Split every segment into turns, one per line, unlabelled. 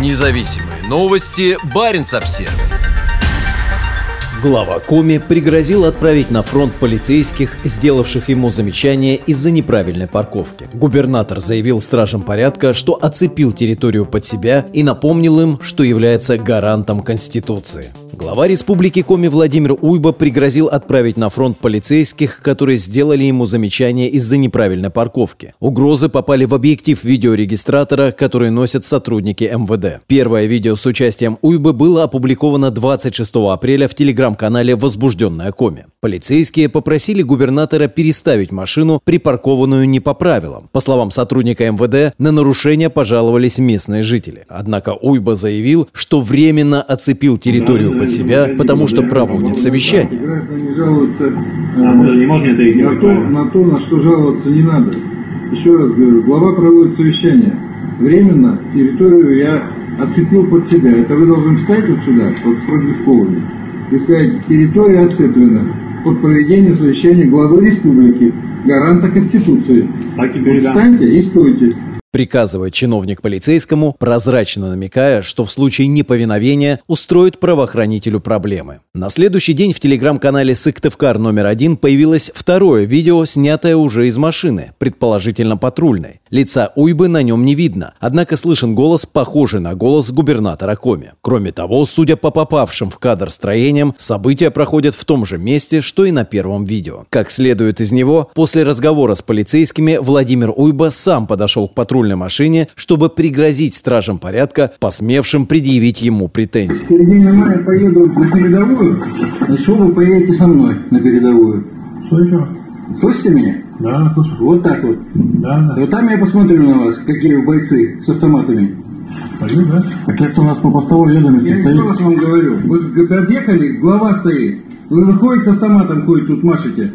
Независимые новости. Барин обсерва
Глава Коми пригрозил отправить на фронт полицейских, сделавших ему замечание из-за неправильной парковки. Губернатор заявил стражам порядка, что оцепил территорию под себя и напомнил им, что является гарантом Конституции. Глава республики Коми Владимир Уйба пригрозил отправить на фронт полицейских, которые сделали ему замечание из-за неправильной парковки. Угрозы попали в объектив видеорегистратора, который носят сотрудники МВД. Первое видео с участием Уйбы было опубликовано 26 апреля в телеграм-канале «Возбужденная Коми». Полицейские попросили губернатора переставить машину, припаркованную не по правилам. По словам сотрудника МВД, на нарушение пожаловались местные жители. Однако Уйба заявил, что временно оцепил территорию под себя, потому что проводит совещание.
На, то, на то, на что жаловаться не надо. Еще раз говорю, глава проводит совещание. Временно территорию я оцепил под себя. Это вы должны встать вот сюда, вот с продисковыми, и сказать, территория оцеплена под проведение совещания главы республики, гаранта Конституции. А теперь Встаньте и стойте
приказывает чиновник полицейскому, прозрачно намекая, что в случае неповиновения устроит правоохранителю проблемы. На следующий день в телеграм-канале Сыктывкар номер один появилось второе видео, снятое уже из машины, предположительно патрульной. Лица Уйбы на нем не видно, однако слышен голос, похожий на голос губернатора Коми. Кроме того, судя по попавшим в кадр строениям, события проходят в том же месте, что и на первом видео. Как следует из него, после разговора с полицейскими Владимир Уйба сам подошел к патрульной патрульной машине, чтобы пригрозить стражам порядка, посмевшим предъявить ему претензии.
В середине мая поеду на передовую, что вы поедете со мной на передовую? Слышу. Слышите меня?
Да, слышу.
Вот так вот.
Да, да.
Вот там я посмотрю на вас, какие вы бойцы с автоматами.
Пойду, да? Отец у нас по постовой ведомости
я
стоит.
Я вам говорю. Вы подъехали, глава стоит. Вы выходите с автоматом, ходит тут машете.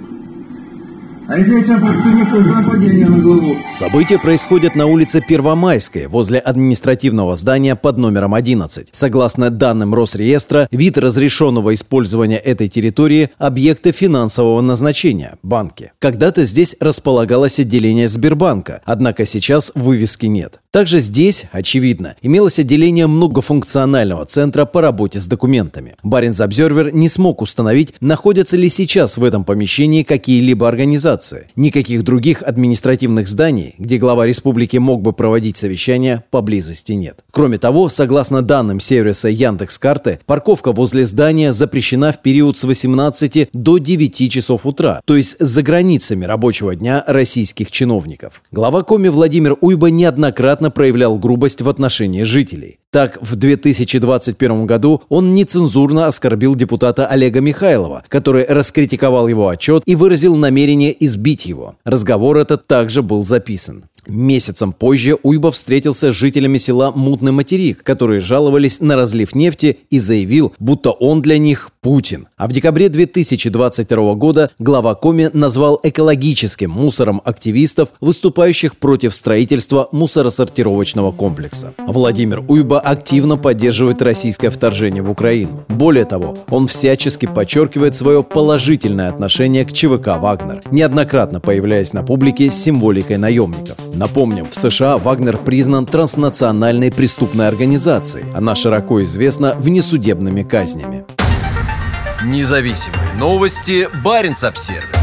А если сейчас нападение на главу?
События происходят на улице Первомайской, возле административного здания под номером 11. Согласно данным Росреестра, вид разрешенного использования этой территории – объекты финансового назначения – банки. Когда-то здесь располагалось отделение Сбербанка, однако сейчас вывески нет. Также здесь, очевидно, имелось отделение многофункционального центра по работе с документами. Баринс Обзервер не смог установить, находятся ли сейчас в этом помещении какие-либо организации, администрации. Никаких других административных зданий, где глава республики мог бы проводить совещания, поблизости нет. Кроме того, согласно данным сервиса Яндекс.Карты, парковка возле здания запрещена в период с 18 до 9 часов утра, то есть за границами рабочего дня российских чиновников. Глава Коми Владимир Уйба неоднократно проявлял грубость в отношении жителей. Так, в 2021 году он нецензурно оскорбил депутата Олега Михайлова, который раскритиковал его отчет и выразил намерение избить его. Разговор этот также был записан. Месяцем позже Уйба встретился с жителями села Мутный Материк, которые жаловались на разлив нефти и заявил, будто он для них Путин. А в декабре 2022 года глава Коми назвал экологическим мусором активистов, выступающих против строительства мусоросортировочного комплекса. Владимир Уйба активно поддерживает российское вторжение в Украину. Более того, он всячески подчеркивает свое положительное отношение к ЧВК «Вагнер», неоднократно появляясь на публике с символикой наемников. Напомним, в США Вагнер признан транснациональной преступной организацией. Она широко известна внесудебными казнями.
Независимые новости. Барин обсервис